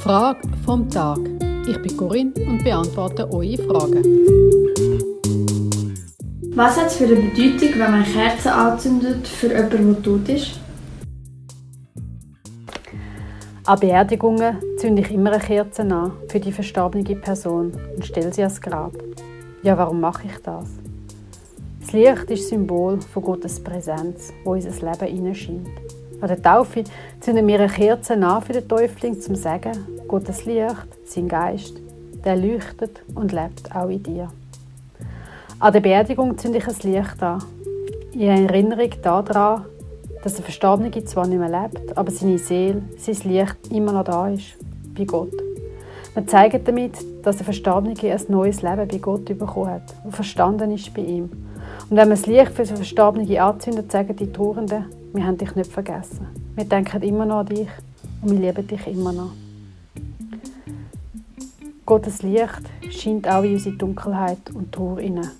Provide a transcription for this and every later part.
Frage vom Tag. Ich bin Corinne und beantworte eure Fragen. Was hat es für eine Bedeutung, wenn man Kerzen anzündet für jemanden, der tot ist? An Beerdigungen zünde ich immer eine Kerze an für die verstorbene Person und stelle sie ans Grab. Ja, warum mache ich das? Das Licht ist Symbol von Gottes Präsenz, wo unser Leben hineinscheint. An der Taufe zünden wir eine Kerze an für den Täufling, um zu sagen, Gottes Licht, sein Geist, der leuchtet und lebt auch in dir. An der Beerdigung zünde ich ein Licht an. In Erinnerung daran, dass der Verstorbene zwar nicht mehr lebt, aber seine Seele, sein Licht immer noch da ist, bei Gott. Wir zeigen damit, dass der Verstorbene ein neues Leben bei Gott bekommen hat und verstanden ist bei ihm. Und wenn man das Licht für den Verstorbene anzündet, sagen die Trauernden, wir haben dich nicht vergessen. Wir denken immer noch an dich und wir lieben dich immer noch. Gottes Licht scheint auch in unsere Dunkelheit und Trauer hinein.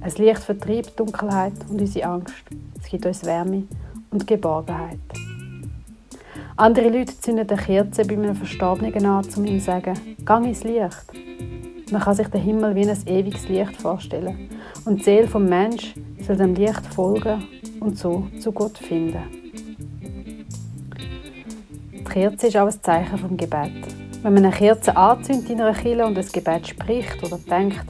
Ein Licht vertreibt Dunkelheit und unsere Angst. Es gibt uns Wärme und Geborgenheit. Andere Leute zünden eine Kerze bei einem Verstorbenen an, um ihm zu sagen, gang ins Licht. Man kann sich den Himmel wie ein ewiges Licht vorstellen. Und die Seele des Menschen soll dem Licht folgen und so zu Gott finden. Die Kerze ist auch ein Zeichen vom Gebet. Wenn man eine Kerze anzündet in einer Kirche und das Gebet spricht oder denkt,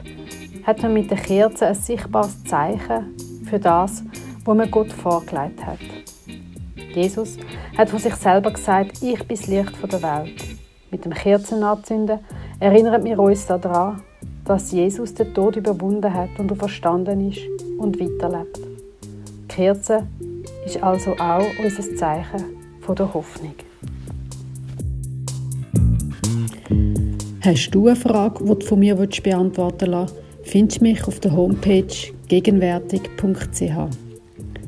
hat man mit der Kerze ein sichtbares Zeichen für das, was man Gott vorgelegt hat. Jesus hat von sich selber gesagt, ich bin das Licht der Welt. Mit dem Kerzenanzünden erinnert wir uns daran, dass Jesus den Tod überwunden hat und verstanden ist und weiterlebt. Die Kerze ist also auch unser Zeichen der Hoffnung. Hast du eine Frage, die du von mir beantworten willst, findest du mich auf der Homepage gegenwärtig.ch.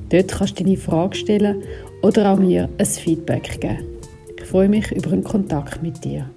Dort kannst du deine Frage stellen oder auch mir ein Feedback geben. Ich freue mich über einen Kontakt mit dir.